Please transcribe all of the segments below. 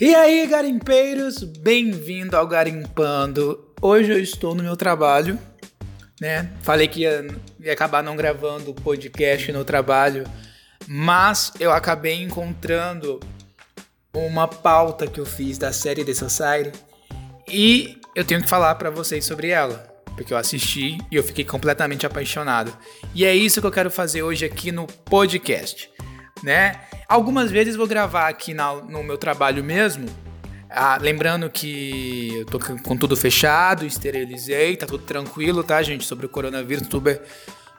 E aí, garimpeiros, bem-vindo ao Garimpando. Hoje eu estou no meu trabalho, né? Falei que ia, ia acabar não gravando o podcast no trabalho, mas eu acabei encontrando uma pauta que eu fiz da série The Society e eu tenho que falar para vocês sobre ela, porque eu assisti e eu fiquei completamente apaixonado. E é isso que eu quero fazer hoje aqui no podcast, né? Algumas vezes vou gravar aqui na, no meu trabalho mesmo. Ah, lembrando que eu tô com tudo fechado, esterilizei, tá tudo tranquilo, tá, gente? Sobre o coronavírus, super,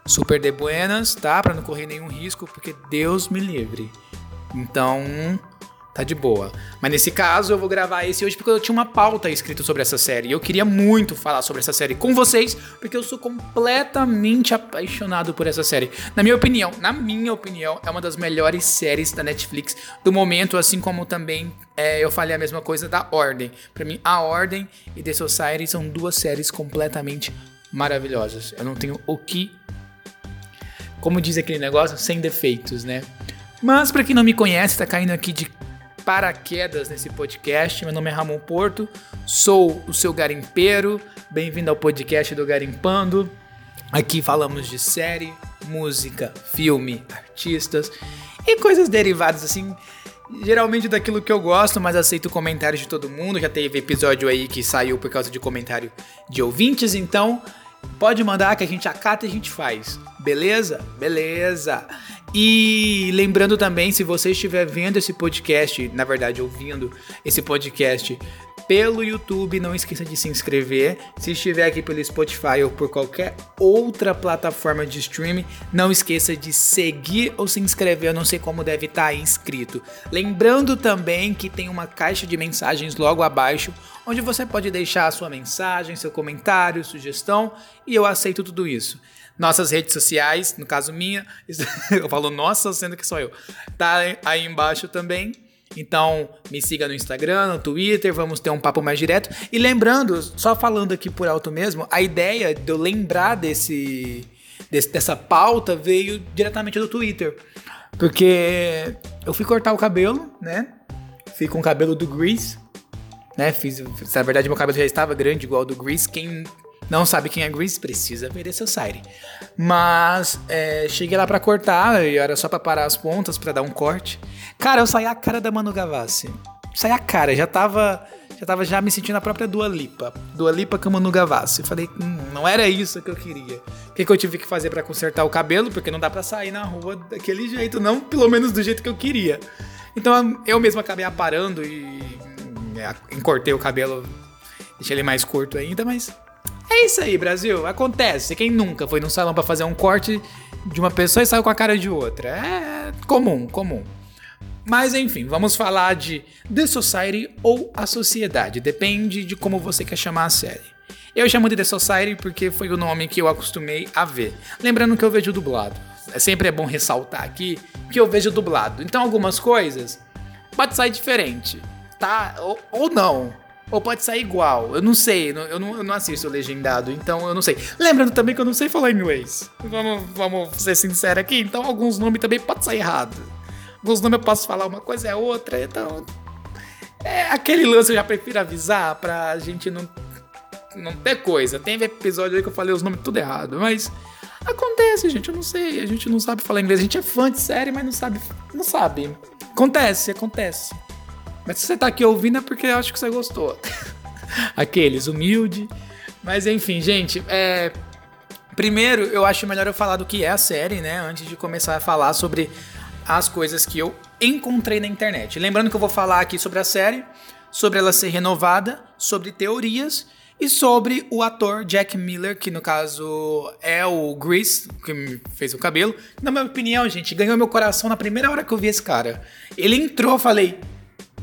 super de buenas, tá? Pra não correr nenhum risco, porque Deus me livre. Então, tá de boa. Mas nesse caso eu vou gravar esse hoje porque eu tinha uma pauta escrita sobre essa série. E eu queria muito falar sobre essa série com vocês, porque eu sou completamente apaixonado por essa série. Na minha opinião, na minha opinião, é uma das melhores séries da Netflix do momento, assim como também é, eu falei a mesma coisa da Ordem. Para mim, A Ordem e The Society são duas séries completamente maravilhosas. Eu não tenho o que como diz aquele negócio, sem defeitos, né? Mas para quem não me conhece, tá caindo aqui de paraquedas nesse podcast. Meu nome é Ramon Porto, sou o seu garimpeiro. Bem-vindo ao podcast do Garimpando. Aqui falamos de série, música, filme, artistas e coisas derivadas assim, geralmente daquilo que eu gosto, mas aceito comentários de todo mundo. Já teve episódio aí que saiu por causa de comentário de ouvintes, então pode mandar que a gente acata e a gente faz. Beleza? Beleza. E lembrando também, se você estiver vendo esse podcast, na verdade ouvindo esse podcast pelo YouTube, não esqueça de se inscrever. Se estiver aqui pelo Spotify ou por qualquer outra plataforma de streaming, não esqueça de seguir ou se inscrever. Eu não sei como deve estar tá inscrito. Lembrando também que tem uma caixa de mensagens logo abaixo, onde você pode deixar a sua mensagem, seu comentário, sugestão, e eu aceito tudo isso. Nossas redes sociais, no caso minha, eu falo nossa, sendo que sou eu, tá aí embaixo também. Então, me siga no Instagram, no Twitter, vamos ter um papo mais direto. E lembrando, só falando aqui por alto mesmo, a ideia de eu lembrar desse, desse dessa pauta veio diretamente do Twitter. Porque eu fui cortar o cabelo, né? Fui com o cabelo do Grease, né? Fiz, na verdade, meu cabelo já estava grande igual ao do Grease. Quem não sabe quem é Grease, precisa ver esse site. Mas é, cheguei lá para cortar, e era só para parar as pontas para dar um corte. Cara, eu saí a cara da Manu Gavassi. Saí a cara, já tava já tava já me sentindo a própria Dua Lipa. Dua Lipa com a Manu Gavassi. Falei, hum, não era isso que eu queria. O que, que eu tive que fazer para consertar o cabelo? Porque não dá para sair na rua daquele jeito, não pelo menos do jeito que eu queria. Então eu mesmo acabei aparando e é, encortei o cabelo, deixei ele mais curto ainda, mas é isso aí, Brasil. Acontece. Quem nunca foi num salão para fazer um corte de uma pessoa e saiu com a cara de outra? É comum, comum. Mas enfim, vamos falar de The Society ou A Sociedade. Depende de como você quer chamar a série. Eu chamo de The Society porque foi o nome que eu acostumei a ver. Lembrando que eu vejo dublado. É sempre é bom ressaltar aqui que eu vejo dublado. Então algumas coisas pode sair diferente, tá? Ou, ou não. Ou pode sair igual. Eu não sei. Eu não, eu não assisto legendado, então eu não sei. Lembrando também que eu não sei falar inglês. Vamos, vamos ser sinceros aqui. Então, alguns nomes também podem sair errado. Alguns nomes eu posso falar uma coisa é outra. Então. É aquele lance eu já prefiro avisar pra gente não, não ter coisa. Tem episódio aí que eu falei os nomes tudo errado. Mas. Acontece, gente. Eu não sei. A gente não sabe falar inglês. A gente é fã de série, mas não sabe. Não sabe. Acontece, acontece. Mas se você tá aqui ouvindo é porque eu acho que você gostou. Aqueles, humilde. Mas enfim, gente, é. Primeiro, eu acho melhor eu falar do que é a série, né? Antes de começar a falar sobre as coisas que eu encontrei na internet. Lembrando que eu vou falar aqui sobre a série, sobre ela ser renovada, sobre teorias e sobre o ator Jack Miller, que no caso é o Grease, que me fez o cabelo. Na minha opinião, gente, ganhou meu coração na primeira hora que eu vi esse cara. Ele entrou, falei,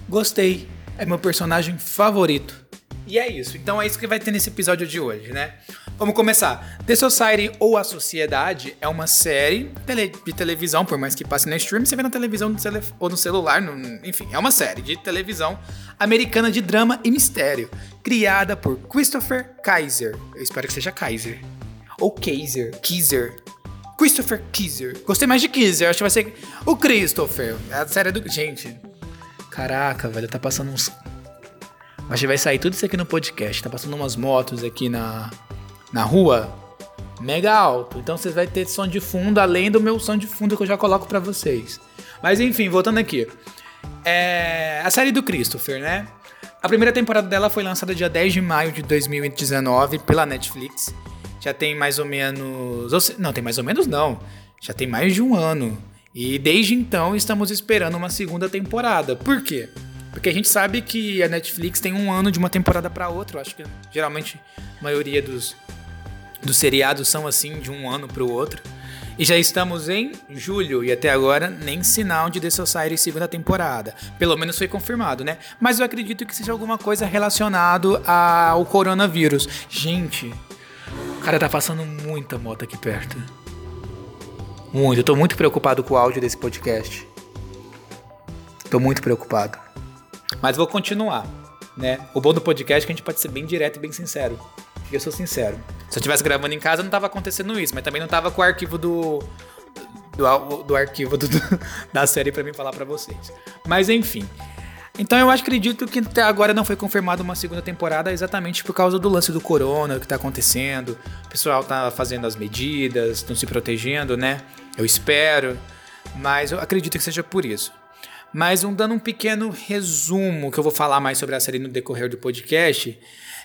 Gostei. É meu personagem favorito. E é isso. Então é isso que vai ter nesse episódio de hoje, né? Vamos começar. The Society ou A Sociedade é uma série de televisão, por mais que passe na stream, você vê na televisão ou no celular, enfim, é uma série de televisão americana de drama e mistério, criada por Christopher Kaiser. Eu espero que seja Kaiser. Ou Kaiser, Kaiser. Christopher Kaiser. Gostei mais de Kaiser, acho que vai ser o Christopher. É a série do. Gente, Caraca, velho, tá passando uns. Que vai sair tudo isso aqui no podcast. Tá passando umas motos aqui na, na rua. Mega alto. Então vocês vão ter som de fundo, além do meu som de fundo que eu já coloco para vocês. Mas enfim, voltando aqui. É a série do Christopher, né? A primeira temporada dela foi lançada dia 10 de maio de 2019 pela Netflix. Já tem mais ou menos. Não, tem mais ou menos não. Já tem mais de um ano. E desde então estamos esperando uma segunda temporada. Por quê? Porque a gente sabe que a Netflix tem um ano de uma temporada para outra. Eu acho que geralmente a maioria dos, dos seriados são assim, de um ano para o outro. E já estamos em julho e até agora nem sinal de The Society segunda temporada. Pelo menos foi confirmado, né? Mas eu acredito que seja alguma coisa relacionado ao coronavírus. Gente, o cara tá passando muita moto aqui perto. Muito. Eu tô muito preocupado com o áudio desse podcast. Tô muito preocupado. Mas vou continuar, né? O bom do podcast é que a gente pode ser bem direto e bem sincero. Eu sou sincero. Se eu estivesse gravando em casa, não tava acontecendo isso, mas também não tava com o arquivo do. Do, do arquivo do, da série para mim falar para vocês. Mas enfim. Então eu acredito que até agora não foi confirmada uma segunda temporada exatamente por causa do lance do corona que tá acontecendo. O pessoal tá fazendo as medidas, estão se protegendo, né? Eu espero, mas eu acredito que seja por isso. Mas um, dando um pequeno resumo que eu vou falar mais sobre a série no decorrer do podcast,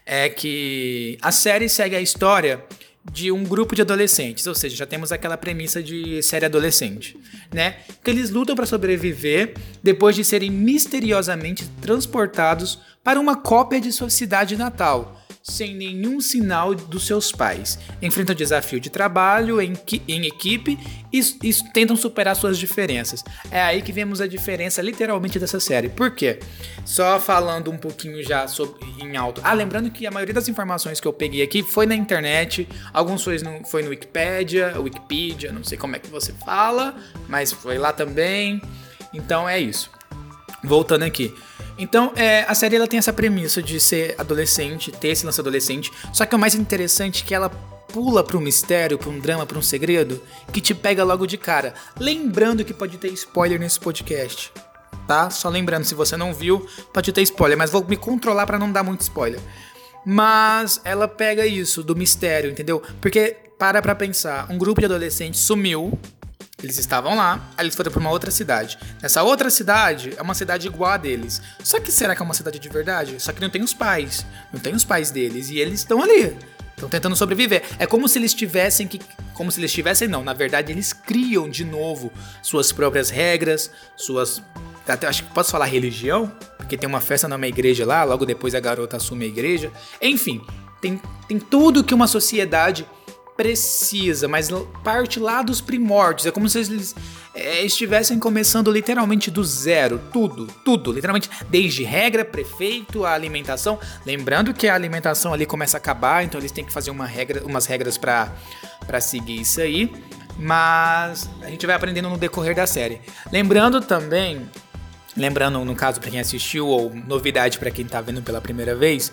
é que a série segue a história de um grupo de adolescentes, ou seja, já temos aquela premissa de série adolescente, né? Que eles lutam para sobreviver depois de serem misteriosamente transportados para uma cópia de sua cidade natal, sem nenhum sinal dos seus pais. Enfrentam desafio de trabalho em, em equipe e, e, tentam superar suas diferenças. É aí que vemos a diferença literalmente dessa série. Por quê? Só falando um pouquinho já sobre, em alto. Ah, lembrando que a maioria das informações que eu peguei aqui foi na internet, alguns foi no, foi no Wikipedia, Wikipedia, não sei como é que você fala, mas foi lá também. Então é isso. Voltando aqui. Então, é, a série ela tem essa premissa de ser adolescente, ter esse lance adolescente, só que o mais interessante é que ela pula para um mistério, para um drama, para um segredo que te pega logo de cara. Lembrando que pode ter spoiler nesse podcast, tá? Só lembrando, se você não viu, pode ter spoiler, mas vou me controlar para não dar muito spoiler. Mas ela pega isso do mistério, entendeu? Porque para pra pensar, um grupo de adolescentes sumiu eles estavam lá, aí eles foram para uma outra cidade. Nessa outra cidade é uma cidade igual a deles. Só que será que é uma cidade de verdade? Só que não tem os pais. Não tem os pais deles. E eles estão ali. Estão tentando sobreviver. É como se eles tivessem que. Como se eles tivessem, não. Na verdade, eles criam de novo suas próprias regras, suas. Até acho que posso falar religião? Porque tem uma festa numa igreja lá, logo depois a garota assume a igreja. Enfim, tem, tem tudo que uma sociedade precisa, mas parte lá dos primórdios. É como se eles é, estivessem começando literalmente do zero. Tudo, tudo. Literalmente, desde regra, prefeito, a alimentação. Lembrando que a alimentação ali começa a acabar, então eles têm que fazer uma regra, umas regras para seguir isso aí. Mas a gente vai aprendendo no decorrer da série. Lembrando também Lembrando, no caso, para quem assistiu, ou novidade para quem tá vendo pela primeira vez,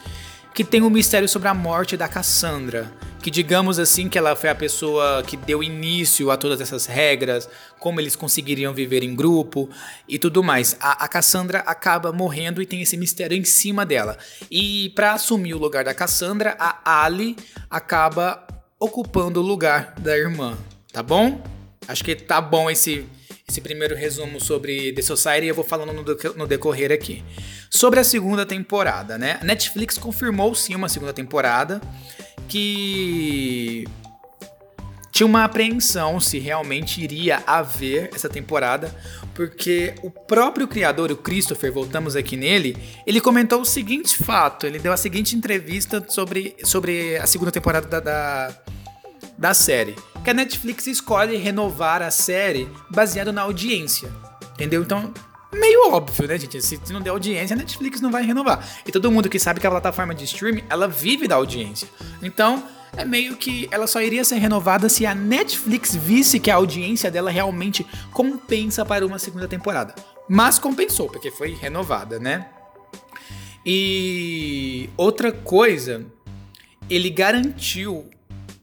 que tem um mistério sobre a morte da Cassandra, que digamos assim que ela foi a pessoa que deu início a todas essas regras, como eles conseguiriam viver em grupo e tudo mais. A, a Cassandra acaba morrendo e tem esse mistério em cima dela. E para assumir o lugar da Cassandra, a Ali acaba ocupando o lugar da irmã, tá bom? Acho que tá bom esse esse primeiro resumo sobre The Society e eu vou falando no decorrer aqui. Sobre a segunda temporada, né? A Netflix confirmou sim uma segunda temporada que tinha uma apreensão se realmente iria haver essa temporada, porque o próprio criador, o Christopher, voltamos aqui nele, ele comentou o seguinte fato, ele deu a seguinte entrevista sobre, sobre a segunda temporada da, da, da série que a Netflix escolhe renovar a série baseado na audiência. Entendeu? Então, meio óbvio, né, gente? Se não der audiência, a Netflix não vai renovar. E todo mundo que sabe que a plataforma de streaming, ela vive da audiência. Então, é meio que ela só iria ser renovada se a Netflix visse que a audiência dela realmente compensa para uma segunda temporada. Mas compensou, porque foi renovada, né? E outra coisa, ele garantiu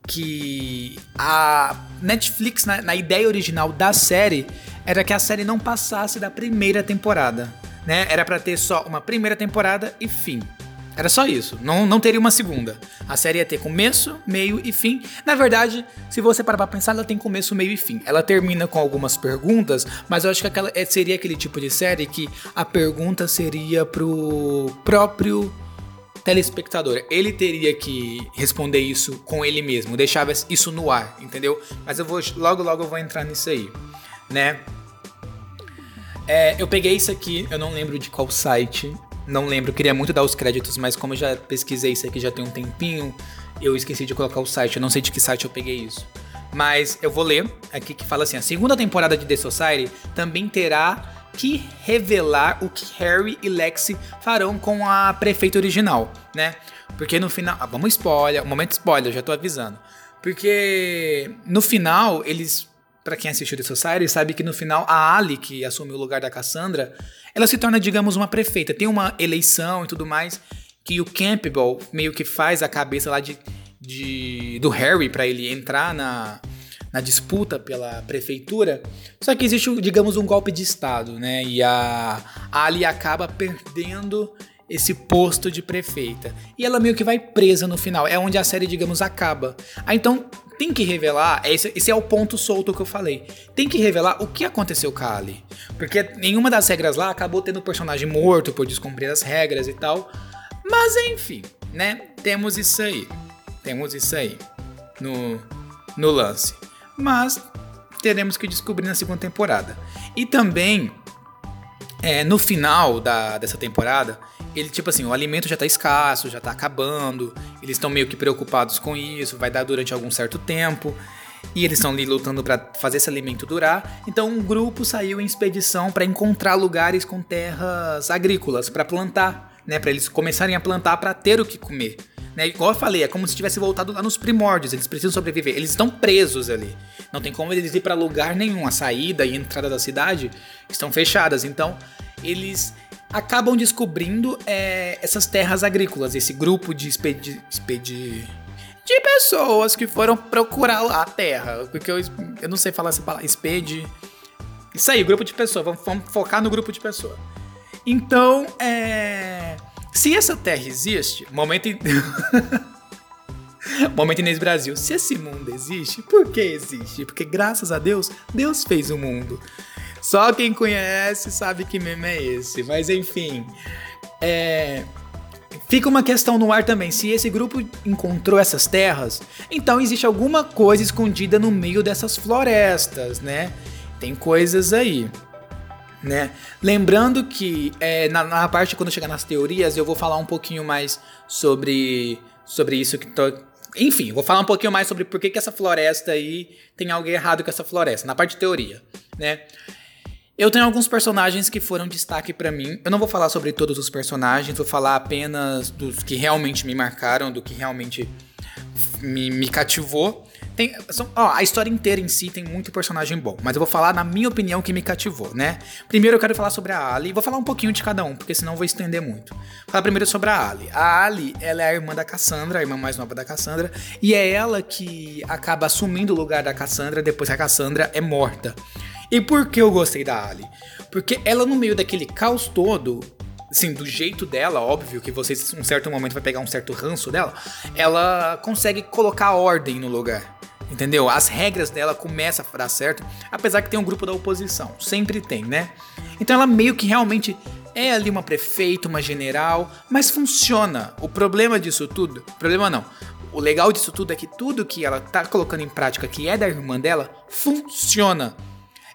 que a Netflix, na, na, ideia original da série, era que a série não passasse da primeira temporada. né? Era para ter só uma primeira temporada e fim. Era só isso, não, não teria uma segunda. A série ia ter começo, meio e fim. Na verdade, se você parar pra pensar, ela tem começo, meio e fim. Ela termina com algumas perguntas, mas eu acho que aquela, é, seria aquele tipo de série que a pergunta seria pro próprio telespectador. Ele teria que responder isso com ele mesmo, deixava isso no ar, entendeu? Mas eu vou logo logo eu vou entrar nisso aí, né? É, eu peguei isso aqui, eu não lembro de qual site, não lembro, queria muito dar os créditos, mas como eu já pesquisei isso aqui já tem um tempinho, eu esqueci de colocar o site, eu não sei de que site eu peguei isso. Mas eu vou ler aqui que fala assim: a segunda temporada de The Society também terá que revelar o que Harry e Lexi farão com a prefeita original, né? Porque no final. Ah, vamos spoiler, momento spoiler, já tô avisando. Porque no final eles para quem assistiu The Society, sabe que no final a Ali, que assume o lugar da Cassandra, ela se torna, digamos, uma prefeita. Tem uma eleição e tudo mais que o Campbell meio que faz a cabeça lá de, de do Harry para ele entrar na, na disputa pela prefeitura. Só que existe, digamos, um golpe de estado, né? E a, a Ali acaba perdendo esse posto de prefeita. E ela meio que vai presa no final. É onde a série, digamos, acaba. Ah, então tem que revelar, é esse, esse, é o ponto solto que eu falei. Tem que revelar o que aconteceu com a Ali. Porque nenhuma das regras lá acabou tendo o personagem morto por descumprir as regras e tal. Mas enfim, né? Temos isso aí. Temos isso aí no, no lance. Mas teremos que descobrir na segunda temporada. E também, é, no final da, dessa temporada, ele, tipo assim, o alimento já tá escasso, já tá acabando, eles estão meio que preocupados com isso, vai dar durante algum certo tempo. E eles estão ali lutando para fazer esse alimento durar. Então um grupo saiu em expedição para encontrar lugares com terras agrícolas para plantar, né, para eles começarem a plantar para ter o que comer. Né? Igual eu falei, é como se tivesse voltado lá nos primórdios, eles precisam sobreviver. Eles estão presos ali. Não tem como eles ir para lugar nenhum. A saída e a entrada da cidade estão fechadas. Então, eles acabam descobrindo é, essas terras agrícolas, esse grupo de expedi, expedi de pessoas que foram procurar a terra. Porque eu, eu não sei falar essa palavra. Expedi. Isso aí, grupo de pessoas. Vamos, vamos focar no grupo de pessoas. Então, é. Se essa terra existe, momento. Momento Inês Brasil. Se esse mundo existe, por que existe? Porque graças a Deus, Deus fez o mundo. Só quem conhece sabe que meme é esse. Mas enfim. É. Fica uma questão no ar também. Se esse grupo encontrou essas terras, então existe alguma coisa escondida no meio dessas florestas, né? Tem coisas aí. Né? Lembrando que é, na, na, parte quando chegar nas teorias eu vou falar um pouquinho mais sobre sobre isso que tô, enfim, vou falar um pouquinho mais sobre por que, que essa floresta aí tem algo errado com essa floresta, na parte de teoria, né? Eu tenho alguns personagens que foram destaque para mim. Eu não vou falar sobre todos os personagens, vou falar apenas dos que realmente me marcaram, do que realmente me, me cativou. Tem, são, ó, a história inteira em si tem muito personagem bom, mas eu vou falar na minha opinião que me cativou, né? Primeiro eu quero falar sobre a Ali, vou falar um pouquinho de cada um, porque senão eu vou estender muito. Vou falar primeiro sobre a Ali. A Ali, ela é a irmã da Cassandra, a irmã mais nova da Cassandra, e é ela que acaba assumindo o lugar da Cassandra depois que a Cassandra é morta. E por que eu gostei da Ali? Porque ela, no meio daquele caos todo, assim, do jeito dela, óbvio que você, em um certo momento, vai pegar um certo ranço dela, ela consegue colocar ordem no lugar. Entendeu? As regras dela começam a dar certo, apesar que tem um grupo da oposição. Sempre tem, né? Então ela meio que realmente é ali uma prefeita, uma general, mas funciona. O problema disso tudo, problema não. O legal disso tudo é que tudo que ela tá colocando em prática, que é da irmã dela, funciona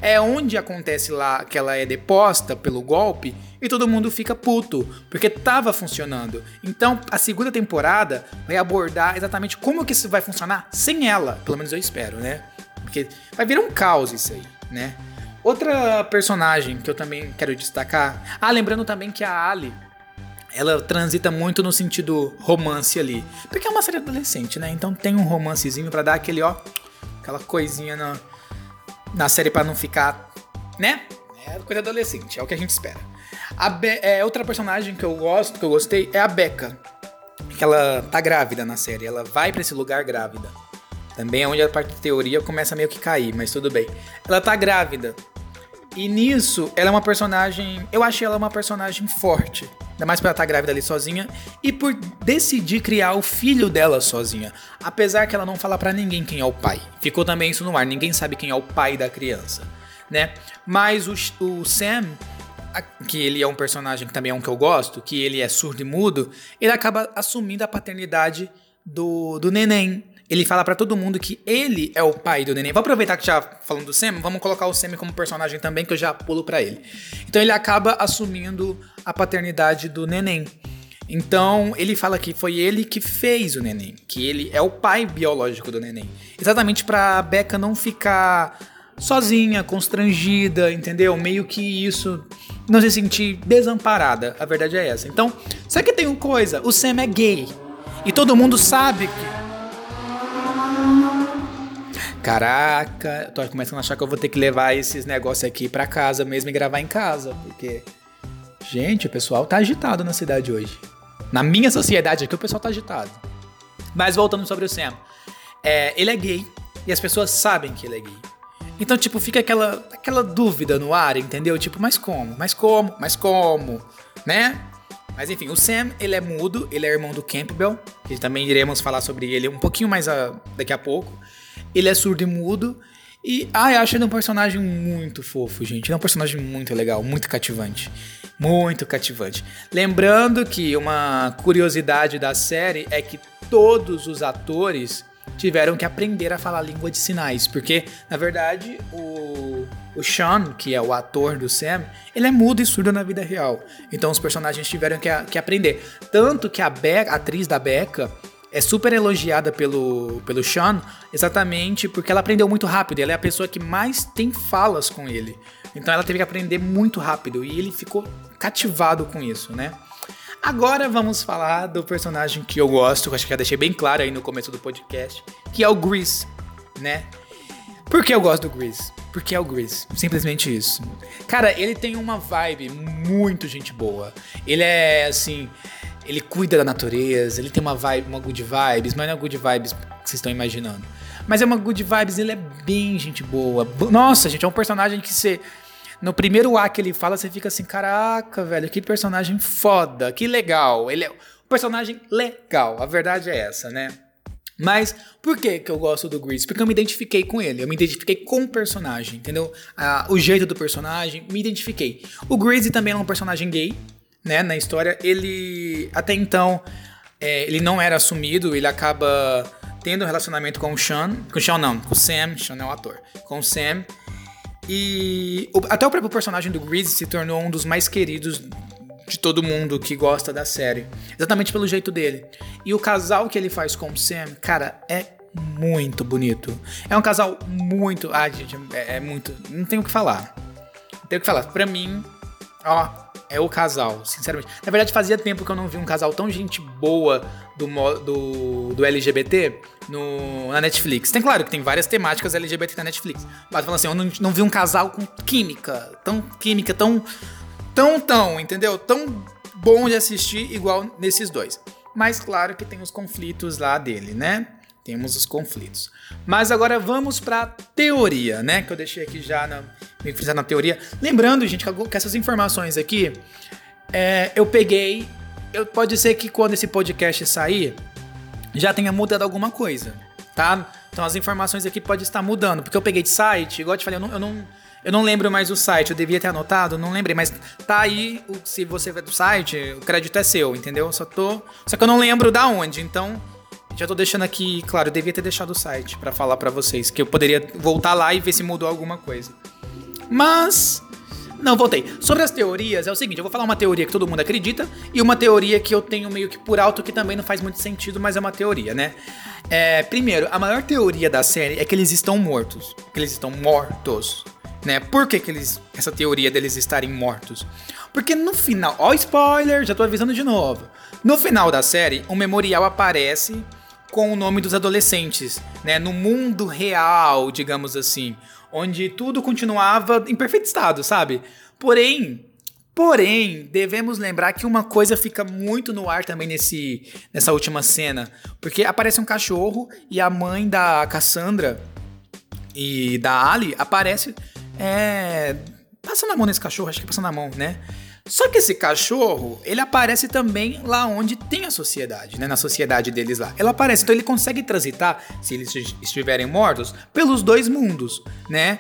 é onde acontece lá que ela é deposta pelo golpe e todo mundo fica puto, porque tava funcionando. Então, a segunda temporada vai abordar exatamente como que isso vai funcionar sem ela, pelo menos eu espero, né? Porque vai virar um caos isso aí, né? Outra personagem que eu também quero destacar. Ah, lembrando também que a Ali, ela transita muito no sentido romance ali. Porque é uma série adolescente, né? Então tem um romancezinho para dar aquele, ó, aquela coisinha na, na série para não ficar, né? É coisa adolescente, é o que a gente espera. A Be é, outra personagem que eu gosto, que eu gostei, é a Becca. Que ela tá grávida na série, ela vai para esse lugar grávida. Também é onde a parte de teoria começa meio que cair, mas tudo bem. Ela tá grávida. E nisso, ela é uma personagem. Eu achei ela uma personagem forte. Ainda mais pra ela estar tá grávida ali sozinha. E por decidir criar o filho dela sozinha. Apesar que ela não fala para ninguém quem é o pai. Ficou também isso no ar. Ninguém sabe quem é o pai da criança. Né? Mas o, o Sam, que ele é um personagem que também é um que eu gosto, que ele é surdo e mudo, ele acaba assumindo a paternidade do, do neném. Ele fala para todo mundo que ele é o pai do neném. Vou aproveitar que já falando do Sam, vamos colocar o Sam como personagem também, que eu já pulo para ele. Então ele acaba assumindo a paternidade do neném. Então ele fala que foi ele que fez o neném, que ele é o pai biológico do neném. Exatamente para Becca não ficar sozinha, constrangida, entendeu? Meio que isso não se sentir desamparada. A verdade é essa. Então, só que tem uma coisa, o Sam é gay. E todo mundo sabe que Caraca, eu tô começando a achar que eu vou ter que levar esses negócios aqui para casa mesmo e gravar em casa, porque gente, o pessoal tá agitado na cidade hoje. Na minha sociedade aqui o pessoal tá agitado. Mas voltando sobre o Sam, é, ele é gay e as pessoas sabem que ele é gay. Então, tipo, fica aquela, aquela dúvida no ar, entendeu? Tipo, mas como? Mas como? Mas como? Né? Mas enfim, o Sam, ele é mudo, ele é irmão do Campbell, que também iremos falar sobre ele um pouquinho mais a, daqui a pouco. Ele é surdo e mudo. E, eu acho ele um personagem muito fofo, gente. É um personagem muito legal, muito cativante. Muito cativante. Lembrando que uma curiosidade da série é que todos os atores tiveram que aprender a falar língua de sinais, porque na verdade o, o Sean, que é o ator do Sam, ele é mudo e surdo na vida real. Então os personagens tiveram que, que aprender. Tanto que a, Be a atriz da Becca é super elogiada pelo, pelo Sean exatamente porque ela aprendeu muito rápido. Ela é a pessoa que mais tem falas com ele. Então ela teve que aprender muito rápido e ele ficou cativado com isso, né? Agora vamos falar do personagem que eu gosto, que acho que já deixei bem claro aí no começo do podcast, que é o Grease, né? Por que eu gosto do Grease? Porque é o Grease, simplesmente isso. Cara, ele tem uma vibe muito gente boa. Ele é assim, ele cuida da natureza, ele tem uma vibe, uma good vibes, mas não é good vibes que vocês estão imaginando. Mas é uma good vibes, ele é bem gente boa. Nossa, gente, é um personagem que você. No primeiro A que ele fala, você fica assim: caraca, velho, que personagem foda, que legal. Ele é um personagem legal, a verdade é essa, né? Mas por que, que eu gosto do Grease? Porque eu me identifiquei com ele, eu me identifiquei com o personagem, entendeu? Ah, o jeito do personagem, me identifiquei. O Grease também é um personagem gay, né, na história, ele até então é, ele não era assumido, ele acaba tendo um relacionamento com o Sean, com o Sean não, com o Sam, Sean é o ator, com o Sam. E o, até o próprio personagem do Grease se tornou um dos mais queridos de todo mundo que gosta da série, exatamente pelo jeito dele. E o casal que ele faz com o Sam, cara, é muito bonito. É um casal muito, ah, gente, é, é muito, não tenho o que falar. Não tenho o que falar. Para mim, ó, é o casal, sinceramente. Na verdade, fazia tempo que eu não vi um casal tão gente boa do, do, do LGBT no, na Netflix. Tem claro que tem várias temáticas LGBT na Netflix. Mas falando assim, eu não, não vi um casal com química, tão química, tão. tão, tão, entendeu? Tão bom de assistir igual nesses dois. Mas claro que tem os conflitos lá dele, né? Temos os conflitos. Mas agora vamos para teoria, né? Que eu deixei aqui já na, me frisar na teoria. Lembrando, gente, que essas informações aqui é, eu peguei. Eu, pode ser que quando esse podcast sair já tenha mudado alguma coisa, tá? Então as informações aqui podem estar mudando, porque eu peguei de site, igual eu te falei, eu não, eu não, eu não lembro mais o site, eu devia ter anotado, não lembrei, mas tá aí, se você ver do site, o crédito é seu, entendeu? Só tô, só que eu não lembro da onde, então já tô deixando aqui, claro, eu devia ter deixado o site para falar para vocês, que eu poderia voltar lá e ver se mudou alguma coisa. Mas não, voltei. Sobre as teorias, é o seguinte: eu vou falar uma teoria que todo mundo acredita e uma teoria que eu tenho meio que por alto que também não faz muito sentido, mas é uma teoria, né? É, primeiro, a maior teoria da série é que eles estão mortos. Que eles estão mortos. Né? Por que, que eles. Essa teoria deles estarem mortos? Porque no final. Ó, spoiler, já tô avisando de novo. No final da série, um memorial aparece com o nome dos adolescentes, né? No mundo real, digamos assim, onde tudo continuava em perfeito estado, sabe? Porém, porém, devemos lembrar que uma coisa fica muito no ar também nesse nessa última cena, porque aparece um cachorro e a mãe da Cassandra e da Ali aparece é, passando a mão nesse cachorro, acho que passando a mão, né? Só que esse cachorro, ele aparece também lá onde tem a sociedade, né? Na sociedade deles lá. Ele aparece, então ele consegue transitar, se eles estiverem mortos, pelos dois mundos, né?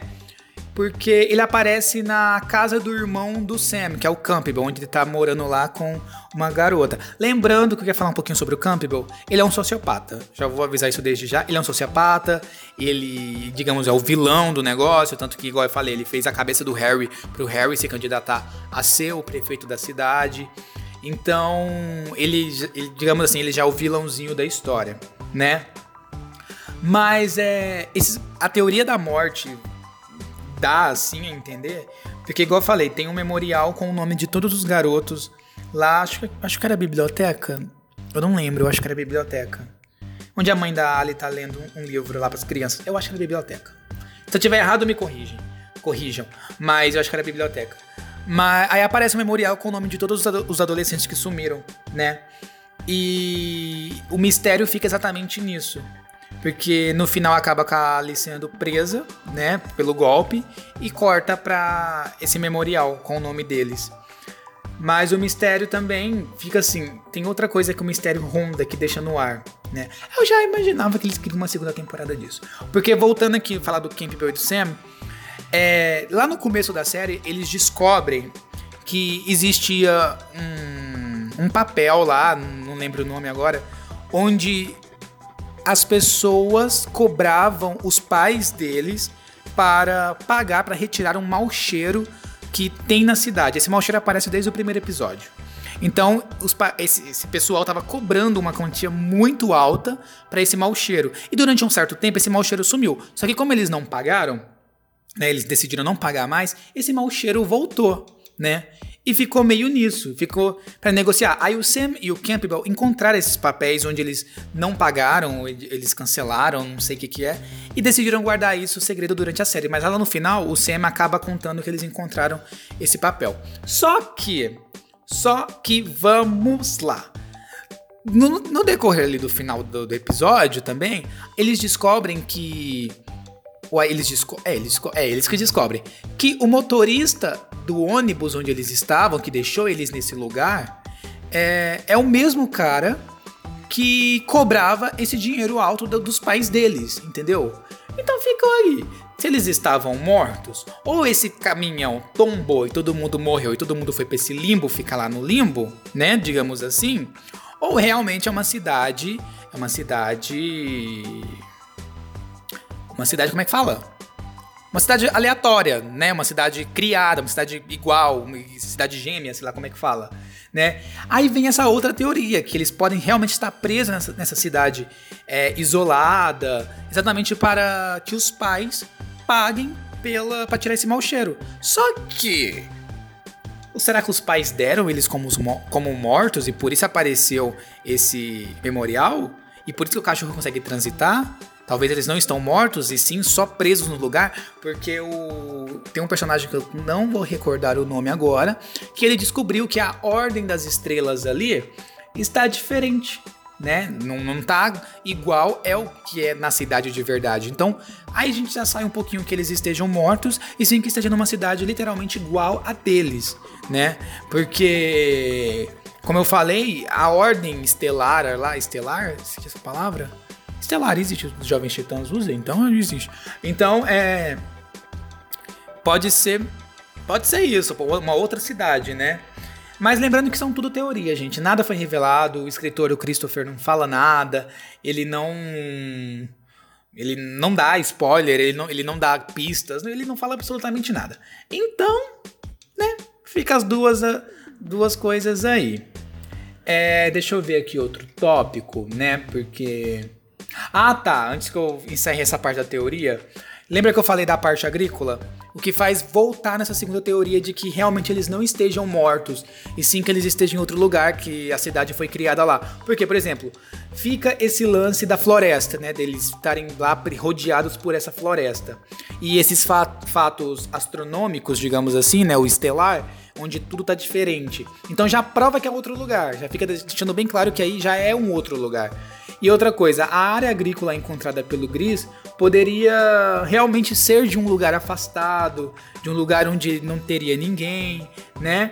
Porque ele aparece na casa do irmão do Sam, que é o Campbell, onde ele tá morando lá com uma garota. Lembrando que eu queria falar um pouquinho sobre o Campbell, ele é um sociopata. Já vou avisar isso desde já. Ele é um sociopata, ele, digamos, é o vilão do negócio, tanto que, igual eu falei, ele fez a cabeça do Harry pro Harry se candidatar a ser o prefeito da cidade. Então, ele, ele digamos assim, ele já é o vilãozinho da história, né? Mas é, esse, a teoria da morte dá assim a entender. Porque, igual eu falei, tem um memorial com o nome de todos os garotos lá. Acho, acho que era a biblioteca. Eu não lembro, eu acho que era a biblioteca. Onde a mãe da Ali tá lendo um, livro lá para as crianças. Eu acho que era a biblioteca. Se eu tiver errado, me corrigem. Corrijam. Mas eu acho que era a biblioteca. Mas aí aparece um memorial com o nome de todos os adolescentes que sumiram, né? E o mistério fica exatamente nisso. Porque no final acaba com a Ali sendo presa, né, pelo golpe, e corta pra esse memorial com o nome deles. Mas o mistério também fica assim. Tem outra coisa que o mistério ronda que deixa no ar, né? Eu já imaginava que eles queriam uma segunda temporada disso. Porque voltando aqui falar do Campbell e do Sam, é, lá no começo da série eles descobrem que existia um, um papel lá, não lembro o nome agora, onde as pessoas cobravam os pais deles para pagar para retirar um mau cheiro que tem na cidade. Esse mau cheiro aparece desde o primeiro episódio. Então, esse, esse, pessoal estava cobrando uma quantia muito alta para esse mau cheiro. E durante um certo tempo, esse mau cheiro sumiu. Só que, como eles não pagaram, né, eles decidiram não pagar mais, esse mau cheiro voltou, né? E ficou meio nisso, ficou para negociar. Aí o Sam e o Campbell encontraram esses papéis onde eles não pagaram, eles cancelaram, não sei o que que é, e decidiram guardar isso segredo durante a série. Mas lá no final, o Sam acaba contando que eles encontraram esse papel. Só que, só que vamos lá. No, no decorrer ali do final do, do episódio também, eles descobrem que ou eles, desco é, eles, é, eles que descobrem que o motorista do ônibus onde eles estavam, que deixou eles nesse lugar, é, é o mesmo cara que cobrava esse dinheiro alto do, dos pais deles, entendeu? Então ficou aí. Se eles estavam mortos, ou esse caminhão tombou e todo mundo morreu e todo mundo foi pra esse limbo ficar lá no limbo, né? Digamos assim. Ou realmente é uma cidade. É uma cidade uma cidade, como é que fala? Uma cidade aleatória, né? Uma cidade criada, uma cidade igual, uma cidade gêmea, sei lá como é que fala, né? Aí vem essa outra teoria, que eles podem realmente estar presos nessa, nessa cidade é, isolada, exatamente para que os pais paguem pela para tirar esse mau cheiro. Só que será que os pais deram eles como, como mortos e por isso apareceu esse memorial? E por isso que o cachorro consegue transitar? Talvez eles não estão mortos e sim só presos no lugar, porque o tem um personagem que eu não vou recordar o nome agora, que ele descobriu que a ordem das estrelas ali está diferente, né? Não, não tá igual é o que é na cidade de verdade. Então, aí a gente já sai um pouquinho que eles estejam mortos e sim que estejam numa cidade literalmente igual a deles, né? Porque como eu falei, a ordem estelar lá, estelar, existe essa palavra? Estelar existe, os Jovens Titãs usam, então existe. Então, é. Pode ser. Pode ser isso, uma outra cidade, né? Mas lembrando que são tudo teoria, gente. Nada foi revelado, o escritor, o Christopher, não fala nada, ele não. Ele não dá spoiler, ele não, ele não dá pistas, ele não fala absolutamente nada. Então, né? Fica as duas, duas coisas aí. É, deixa eu ver aqui outro tópico, né? Porque ah, tá. Antes que eu encerre essa parte da teoria, lembra que eu falei da parte agrícola? O que faz voltar nessa segunda teoria de que realmente eles não estejam mortos, e sim que eles estejam em outro lugar, que a cidade foi criada lá. Porque, por exemplo, fica esse lance da floresta, né? Deles estarem lá rodeados por essa floresta. E esses fatos astronômicos, digamos assim, né? O estelar, onde tudo tá diferente. Então já prova que é outro lugar, já fica deixando bem claro que aí já é um outro lugar. E outra coisa, a área agrícola encontrada pelo Gris poderia realmente ser de um lugar afastado, de um lugar onde não teria ninguém, né?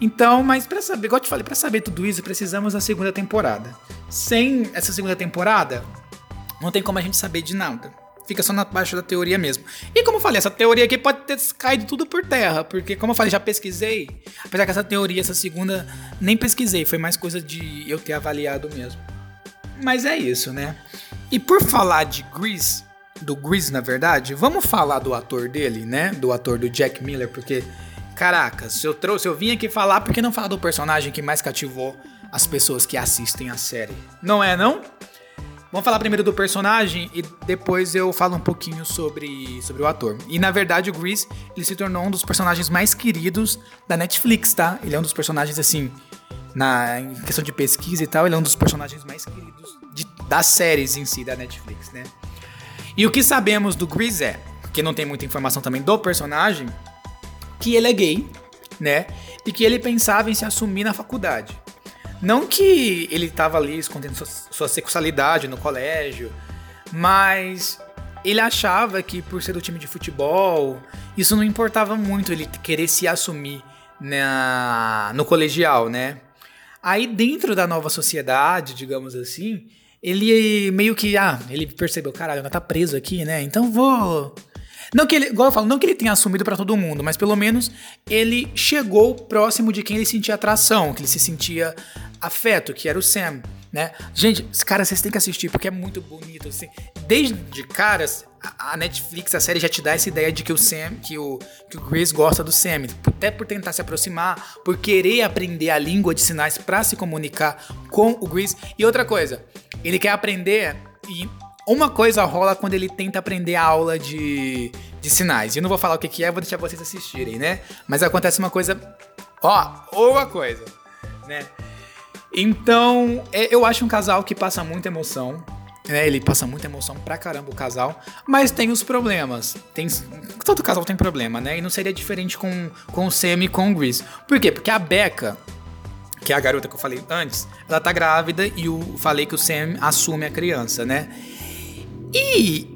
Então, mas para saber, igual eu te falei, para saber tudo isso, precisamos da segunda temporada. Sem essa segunda temporada, não tem como a gente saber de nada. Fica só na parte da teoria mesmo. E como eu falei, essa teoria aqui pode ter caído tudo por terra, porque como eu falei, já pesquisei. Apesar que essa teoria, essa segunda, nem pesquisei, foi mais coisa de eu ter avaliado mesmo. Mas é isso, né? E por falar de Grease, do Grease na verdade, vamos falar do ator dele, né? Do ator do Jack Miller, porque caraca, se eu trouxe, eu vim aqui falar porque não falar do personagem que mais cativou as pessoas que assistem a série. Não é não? Vamos falar primeiro do personagem e depois eu falo um pouquinho sobre, sobre o ator. E na verdade o Grease, ele se tornou um dos personagens mais queridos da Netflix, tá? Ele é um dos personagens assim, na em questão de pesquisa e tal, ele é um dos personagens mais queridos de, das séries em si da Netflix, né? E o que sabemos do Grease é, que não tem muita informação também do personagem, que ele é gay, né? E que ele pensava em se assumir na faculdade. Não que ele tava ali escondendo sua, sua sexualidade no colégio, mas ele achava que por ser do time de futebol, isso não importava muito ele querer se assumir na, no colegial, né? Aí dentro da nova sociedade, digamos assim, ele meio que, ah, ele percebeu, caralho, ela tá preso aqui, né? Então vou não que ele, igual eu falo, não que ele tenha assumido para todo mundo, mas pelo menos ele chegou próximo de quem ele sentia atração, que ele se sentia afeto, que era o Sam, né? Gente, cara, vocês têm que assistir porque é muito bonito, assim. Desde caras, a Netflix, a série já te dá essa ideia de que o Sam, que o, que o Chris gosta do Sam, até por tentar se aproximar, por querer aprender a língua de sinais para se comunicar com o Chris. E outra coisa, ele quer aprender e uma coisa rola quando ele tenta aprender a aula de, de sinais. Eu não vou falar o que, que é, vou deixar vocês assistirem, né? Mas acontece uma coisa. Ó, uma coisa, né? Então, é, eu acho um casal que passa muita emoção. Né? Ele passa muita emoção pra caramba o casal. Mas tem os problemas. Tem, todo casal tem problema, né? E não seria diferente com, com o Sam e com o Gris. Por quê? Porque a Becca, que é a garota que eu falei antes, ela tá grávida e eu falei que o Sam assume a criança, né? E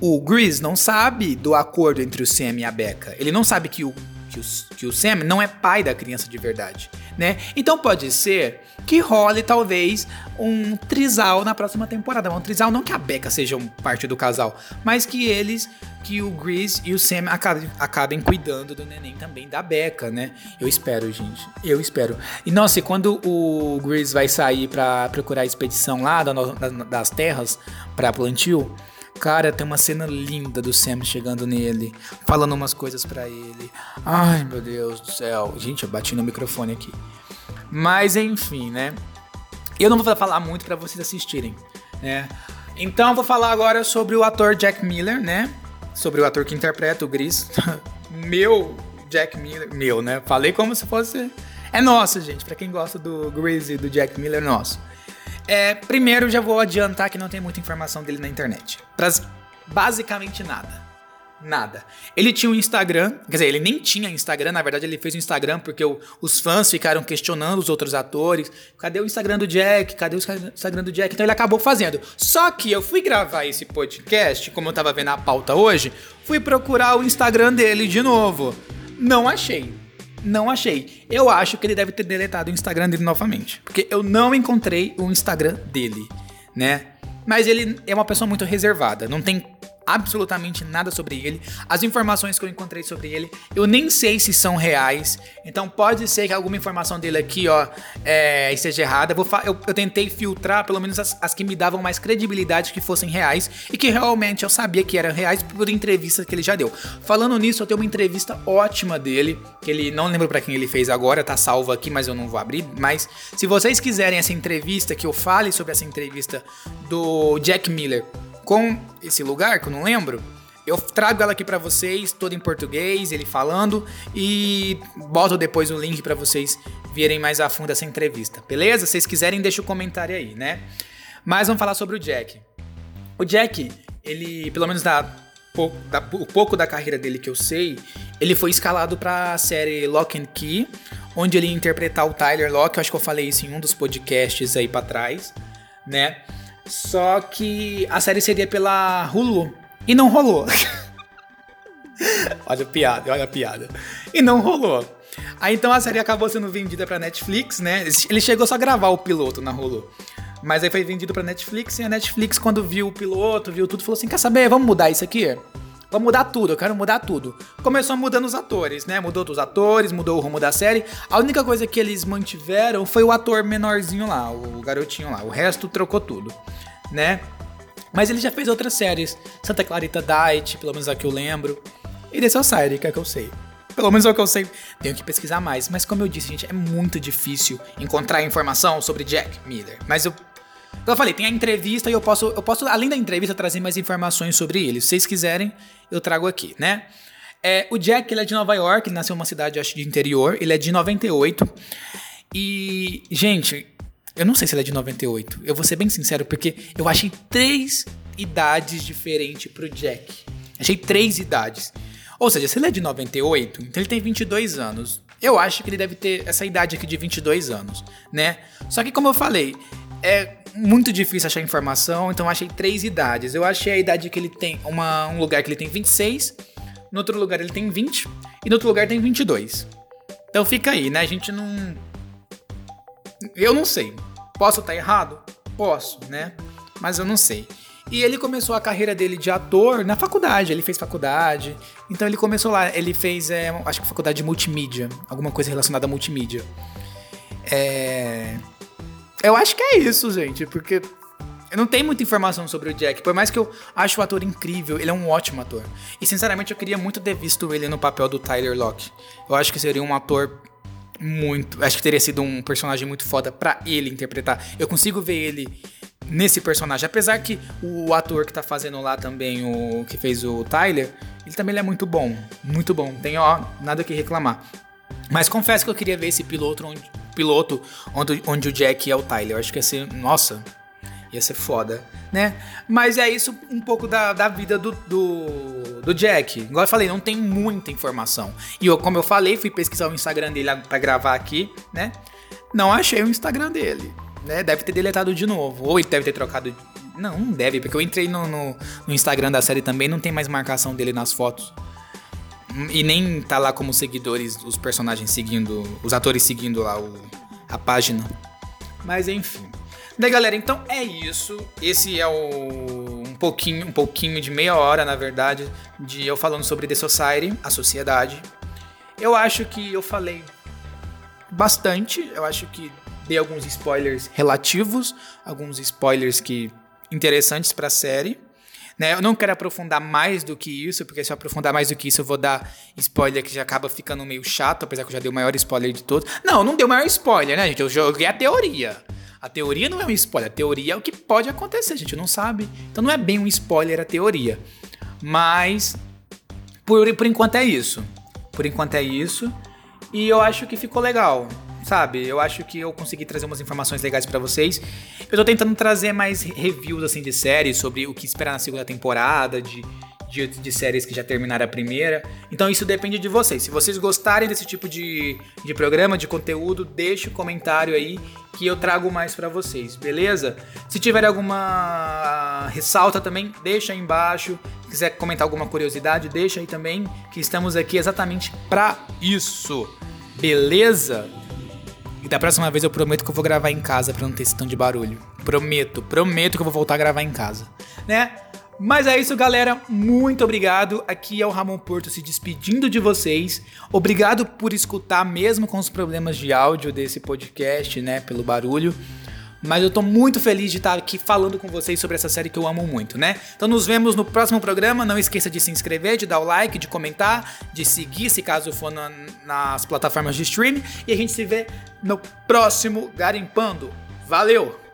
o Gris não sabe do acordo entre o Sam e a Becca. Ele não sabe que o, que o, que o Sam não é pai da criança de verdade, né? Então pode ser que role talvez um trisal na próxima temporada. Um trisal não que a Becca seja um parte do casal, mas que eles, que o Gris e o Sam acabem, acabem cuidando do neném também da Becca, né? Eu espero, gente. Eu espero. E nossa, e quando o Gris vai sair para procurar a expedição lá das terras para plantio, Cara, tem uma cena linda do Sam chegando nele, falando umas coisas para ele. Ai, meu Deus do céu. Gente, eu bati no microfone aqui. Mas enfim, né? Eu não vou falar muito para vocês assistirem, né? Então vou falar agora sobre o ator Jack Miller, né? Sobre o ator que interpreta o Gris. meu Jack Miller, meu, né? Falei como se fosse é nosso, gente. Para quem gosta do Gris e do Jack Miller, é nosso. É, primeiro, já vou adiantar que não tem muita informação dele na internet. Basicamente nada. Nada. Ele tinha um Instagram, quer dizer, ele nem tinha Instagram, na verdade ele fez um Instagram porque o, os fãs ficaram questionando os outros atores. Cadê o Instagram do Jack? Cadê o Instagram do Jack? Então ele acabou fazendo. Só que eu fui gravar esse podcast, como eu tava vendo a pauta hoje, fui procurar o Instagram dele de novo. Não achei. Não achei. Eu acho que ele deve ter deletado o Instagram dele novamente. Porque eu não encontrei o Instagram dele, né? Mas ele é uma pessoa muito reservada. Não tem absolutamente nada sobre ele. As informações que eu encontrei sobre ele, eu nem sei se são reais. Então pode ser que alguma informação dele aqui, ó, é, esteja errada. Eu, eu, eu, tentei filtrar pelo menos as, as, que me davam mais credibilidade que fossem reais e que realmente eu sabia que eram reais por entrevistas que ele já deu. Falando nisso, eu tenho uma entrevista ótima dele, que ele não lembro para quem ele fez agora, tá salvo aqui, mas eu não vou abrir. Mas se vocês quiserem essa entrevista, que eu fale sobre essa entrevista do Jack Miller com esse lugar, que eu não lembro, eu trago ela aqui para vocês, toda em português, ele falando, e boto depois o link para vocês verem mais a fundo essa entrevista, beleza? Se vocês quiserem, deixa o um comentário aí, né? Mas vamos falar sobre o Jack. O Jack, ele, pelo menos da da, o pouco da carreira dele que eu sei, ele foi escalado para a série Lock and Key, onde ele ia interpretar o Tyler Locke. Eu acho que eu falei isso em um dos podcasts aí para trás, né? Só que a série seria pela Hulu e não rolou. olha a piada, olha a piada. E não rolou. Aí então a série acabou sendo vendida pra Netflix, né? Ele chegou só a gravar o piloto na Hulu. Mas aí foi vendido pra Netflix e a Netflix, quando viu o piloto, viu tudo, falou assim: quer saber? Vamos mudar isso aqui? Vamos mudar tudo, eu quero mudar tudo. Começou mudando os atores, né? Mudou os atores, mudou o rumo da série. A única coisa que eles mantiveram foi o ator menorzinho lá, o garotinho lá. O resto trocou tudo, né? Mas ele já fez outras séries. Santa Clarita Diet, pelo menos é a que eu lembro. E The Society, que é que eu sei. Pelo menos é o que eu sei. Tenho que pesquisar mais. Mas como eu disse, gente, é muito difícil encontrar informação sobre Jack Miller. Mas eu então eu falei, tem a entrevista e eu posso, eu posso, além da entrevista, trazer mais informações sobre ele. Se vocês quiserem, eu trago aqui, né? É, o Jack, ele é de Nova York, nasceu em uma cidade, acho, de interior. Ele é de 98. E, gente, eu não sei se ele é de 98. Eu vou ser bem sincero, porque eu achei três idades diferentes pro Jack. Achei três idades. Ou seja, se ele é de 98, então ele tem 22 anos. Eu acho que ele deve ter essa idade aqui de 22 anos, né? Só que como eu falei, é muito difícil achar informação, então achei três idades. Eu achei a idade que ele tem, uma, um lugar que ele tem 26, no outro lugar ele tem 20 e no outro lugar tem 22. Então fica aí, né? A gente não. Eu não sei. Posso estar errado? Posso, né? Mas eu não sei. E ele começou a carreira dele de ator na faculdade. Ele fez faculdade. Então ele começou lá. Ele fez, é, acho que faculdade de multimídia. Alguma coisa relacionada a multimídia. É. Eu acho que é isso, gente, porque eu não tenho muita informação sobre o Jack, por mais que eu acho o ator incrível, ele é um ótimo ator. E sinceramente eu queria muito ter visto ele no papel do Tyler Locke. Eu acho que seria um ator muito, acho que teria sido um personagem muito foda para ele interpretar. Eu consigo ver ele nesse personagem, apesar que o ator que tá fazendo lá também o que fez o Tyler, ele também é muito bom, muito bom. Tem ó, nada que reclamar. Mas confesso que eu queria ver esse piloto onde, piloto onde, onde o Jack é o Tyler. Eu acho que ia ser. Nossa, ia ser foda, né? Mas é isso um pouco da, da vida do, do, do, Jack. Igual eu falei, não tem muita informação. E eu, como eu falei, fui pesquisar o Instagram dele para gravar aqui, né? Não achei o Instagram dele, né? Deve ter deletado de novo. Ou ele deve ter trocado. Não, não deve, porque eu entrei no, no, no Instagram da série também, não tem mais marcação dele nas fotos. E nem tá lá como seguidores, os personagens seguindo, os atores seguindo lá o, a página. Mas enfim. Daí galera, então é isso. Esse é o um pouquinho, um pouquinho de meia hora, na verdade, de eu falando sobre The Society, a sociedade. Eu acho que eu falei bastante, eu acho que dei alguns spoilers relativos, alguns spoilers que interessantes para a série. Né? Eu não quero aprofundar mais do que isso, porque se eu aprofundar mais do que isso, eu vou dar spoiler que já acaba ficando meio chato, apesar que eu já dei o maior spoiler de todos. Não, não deu o maior spoiler, né, gente? Eu joguei a teoria. A teoria não é um spoiler, a teoria é o que pode acontecer, a gente não sabe. Então não é bem um spoiler a teoria. Mas, por, por enquanto é isso. Por enquanto é isso. E eu acho que ficou legal sabe? Eu acho que eu consegui trazer umas informações legais para vocês. Eu tô tentando trazer mais reviews assim de séries sobre o que esperar na segunda temporada, de de, de, séries que já terminaram a primeira. Então isso depende de vocês. Se vocês gostarem desse tipo de, de programa, de conteúdo, deixe o um comentário aí que eu trago mais para vocês, beleza? Se tiver alguma ressalta também, deixa aí embaixo. Se quiser comentar alguma curiosidade, deixa aí também, que estamos aqui exatamente para isso. Beleza? E da próxima vez eu prometo que eu vou gravar em casa pra não ter esse tanto de barulho. Prometo, prometo que eu vou voltar a gravar em casa, né? Mas é isso, galera. Muito obrigado. Aqui é o Ramon Porto se despedindo de vocês. Obrigado por escutar, mesmo com os problemas de áudio desse podcast, né? Pelo barulho. Mas eu tô muito feliz de estar aqui falando com vocês sobre essa série que eu amo muito, né? Então nos vemos no próximo programa. Não esqueça de se inscrever, de dar o like, de comentar, de seguir se caso for na, nas plataformas de streaming. E a gente se vê no próximo Garimpando. Valeu!